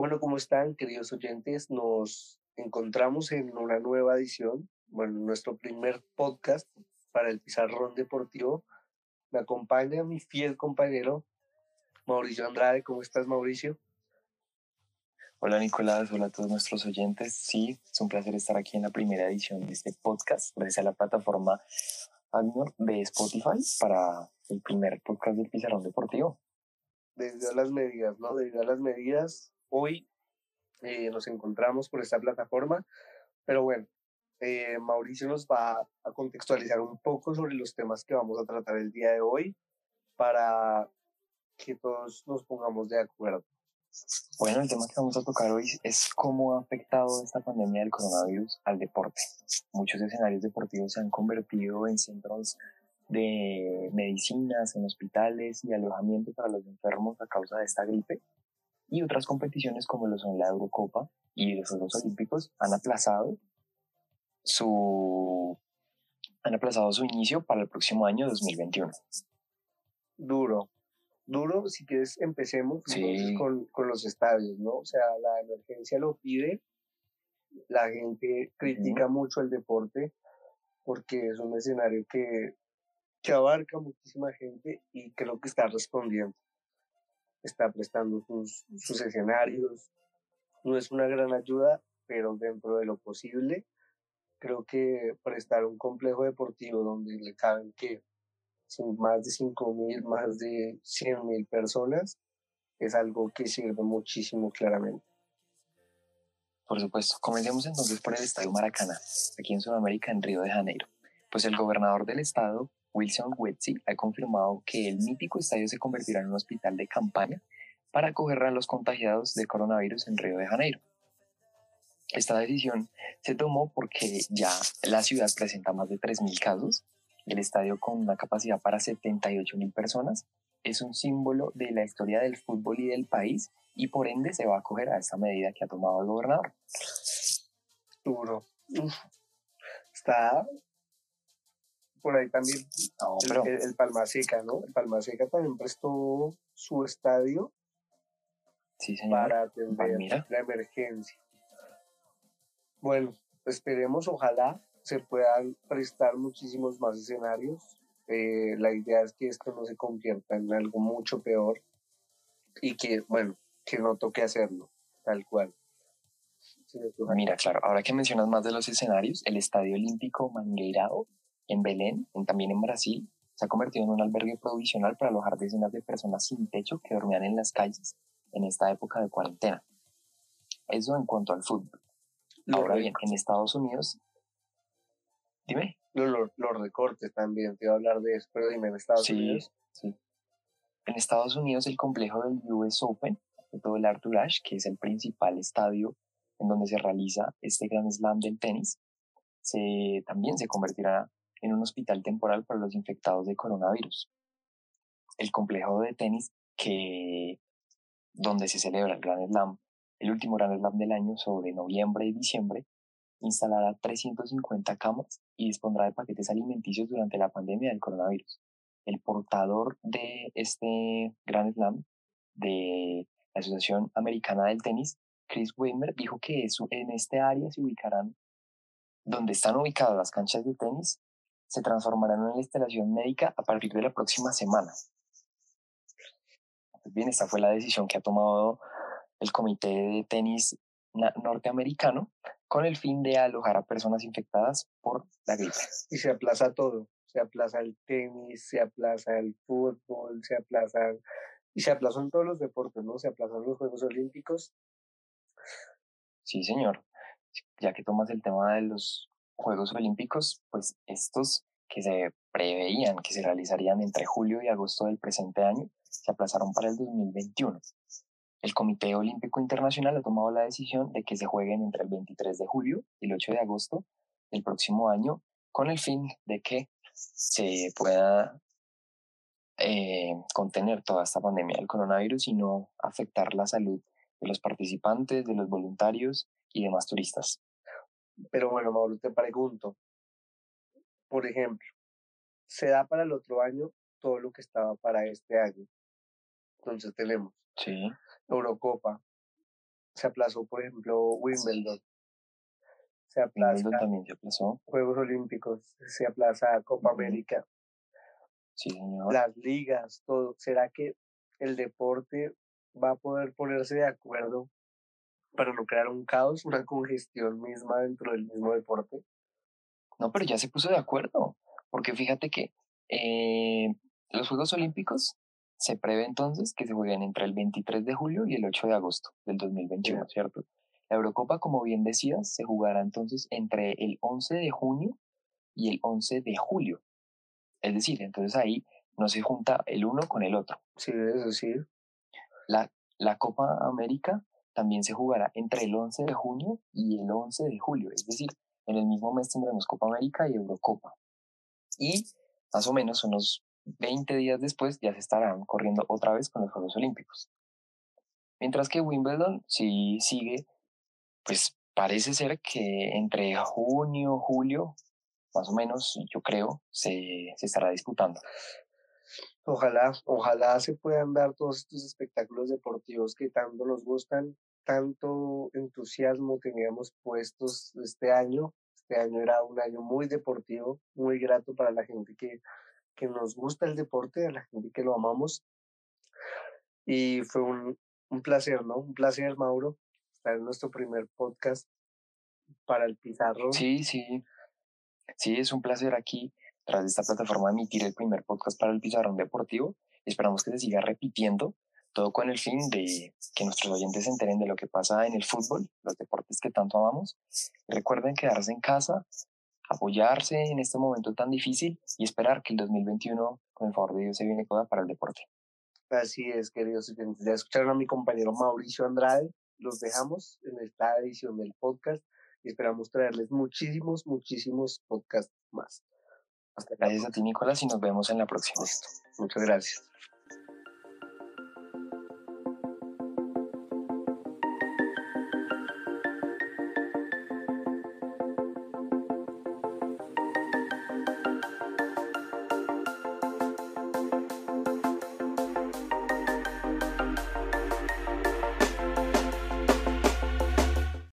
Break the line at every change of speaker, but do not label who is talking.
Bueno, ¿cómo están, queridos oyentes? Nos encontramos en una nueva edición, bueno, nuestro primer podcast para el Pizarrón Deportivo. Me acompaña mi fiel compañero Mauricio Andrade. ¿Cómo estás, Mauricio?
Hola, Nicolás. Hola a todos nuestros oyentes. Sí, es un placer estar aquí en la primera edición de este podcast, gracias a la plataforma de Spotify para el primer podcast del Pizarrón Deportivo.
Desde las medidas, ¿no? Debido a las medidas, hoy eh, nos encontramos por esta plataforma, pero bueno, eh, Mauricio nos va a contextualizar un poco sobre los temas que vamos a tratar el día de hoy para que todos nos pongamos de acuerdo.
Bueno, el tema que vamos a tocar hoy es cómo ha afectado esta pandemia del coronavirus al deporte. Muchos escenarios deportivos se han convertido en centros de medicinas, en hospitales y alojamiento para los enfermos a causa de esta gripe y otras competiciones como lo son la Eurocopa y los Juegos Olímpicos han aplazado su han aplazado su inicio para el próximo año 2021.
Duro, duro, si quieres empecemos con, con, los estadios, ¿no? O sea, la emergencia lo pide, la gente critica mucho el deporte porque es un escenario que, que abarca muchísima gente y creo que está respondiendo está prestando sus, sus escenarios. No es una gran ayuda, pero dentro de lo posible, creo que prestar un complejo deportivo donde le caben que más de 5 mil, más de 100 mil personas, es algo que sirve muchísimo claramente.
Por supuesto. Comencemos entonces por el Estadio Maracaná, aquí en Sudamérica, en Río de Janeiro. Pues el gobernador del estado, Wilson Wetzi ha confirmado que el mítico estadio se convertirá en un hospital de campaña para acoger a los contagiados de coronavirus en Río de Janeiro. Esta decisión se tomó porque ya la ciudad presenta más de 3.000 casos. El estadio con una capacidad para 78.000 personas es un símbolo de la historia del fútbol y del país y por ende se va a acoger a esta medida que ha tomado el gobernador.
Duro. Está por ahí también el, Palma Seca, ¿no? El Palma Seca también prestó su estadio para atender la emergencia. Bueno, esperemos, ojalá se puedan prestar muchísimos más escenarios. Eh, la idea es que esto no se convierta en algo mucho peor y que, bueno, que no toque hacerlo, tal cual.
Mira, claro, ahora que mencionas más de los escenarios, el Estadio Olímpico Mangueirao en Belén, también en Brasil, se ha convertido en un albergue provisional para alojar decenas de personas sin techo que dormían en las calles en esta época de cuarentena. Eso en cuanto al fútbol. Ahora bien, en Estados Unidos, dime.
Los, recortes también, te iba a hablar de eso, pero dime, en Estados Unidos.
Sí. En Estados Unidos, el complejo del US Open, todo el Arthur Ashe, que es el principal estadio en donde se realiza este gran slam del tenis, se, también se convertirá en un hospital temporal para los infectados de coronavirus. El complejo de tenis que donde se celebra el Grand Slam, el último Grand Slam del año sobre noviembre y diciembre, instalará 350 camas y dispondrá de paquetes alimenticios durante la pandemia del coronavirus. El portador de este Grand Slam de la Asociación Americana del Tenis, Chris Weimer, dijo que en este área se ubicarán, donde están ubicadas las canchas de tenis, se transformarán en una instalación médica a partir de la próxima semana. Pues bien, esta fue la decisión que ha tomado el Comité de Tenis norteamericano con el fin de alojar a personas infectadas por la gripe.
Y se aplaza todo, se aplaza el tenis, se aplaza el fútbol, se aplaza y se aplazan todos los deportes, ¿no? Se aplazan los Juegos Olímpicos.
Sí, señor. Ya que tomas el tema de los Juegos Olímpicos, pues estos que se preveían que se realizarían entre julio y agosto del presente año, se aplazaron para el 2021. El Comité Olímpico Internacional ha tomado la decisión de que se jueguen entre el 23 de julio y el 8 de agosto del próximo año, con el fin de que se pueda eh, contener toda esta pandemia del coronavirus y no afectar la salud de los participantes, de los voluntarios y demás turistas.
Pero bueno, Mauro, te pregunto, por ejemplo, se da para el otro año todo lo que estaba para este año. Entonces tenemos
sí.
Eurocopa, se aplazó, por ejemplo, Wimbledon.
Se aplaza. también se aplazó.
Juegos Olímpicos, se aplaza Copa América.
Sí, señor.
Las ligas, todo. ¿Será que el deporte va a poder ponerse de acuerdo para no crear un caos, una congestión misma dentro del mismo deporte?
No, pero ya se puso de acuerdo, porque fíjate que eh, los Juegos Olímpicos se prevé entonces que se jueguen entre el 23 de julio y el 8 de agosto del 2021, ¿cierto? La Eurocopa, como bien decías, se jugará entonces entre el 11 de junio y el 11 de julio. Es decir, entonces ahí no se junta el uno con el otro.
Sí, es decir.
La, la Copa América también se jugará entre el 11 de junio y el 11 de julio. Es decir, en el mismo mes tendremos Copa América y Eurocopa. Y más o menos unos 20 días después ya se estarán corriendo otra vez con los Juegos Olímpicos. Mientras que Wimbledon sí sigue, pues parece ser que entre junio, julio, más o menos, yo creo, se, se estará disputando.
Ojalá, ojalá se puedan dar todos estos espectáculos deportivos que tanto nos gustan, tanto entusiasmo teníamos puestos este año. Este año era un año muy deportivo, muy grato para la gente que que nos gusta el deporte, a la gente que lo amamos. Y fue un, un placer, ¿no? Un placer, Mauro, estar en nuestro primer podcast para el Pizarro.
Sí, sí. Sí, es un placer aquí, tras esta plataforma, emitir el primer podcast para el Pizarrón Deportivo. Esperamos que se siga repitiendo, todo con el fin de que nuestros oyentes se enteren de lo que pasa en el fútbol, los deportes que tanto amamos. Recuerden quedarse en casa, apoyarse en este momento tan difícil y esperar que el 2021, con el favor de Dios, se viene toda para el deporte.
Así es, queridos oyentes. Ya escucharon a mi compañero Mauricio Andrade. Los dejamos en esta edición del podcast y esperamos traerles muchísimos, muchísimos podcasts más.
Hasta gracias a ti, Nicolás, y nos vemos en la próxima.
Muchas gracias.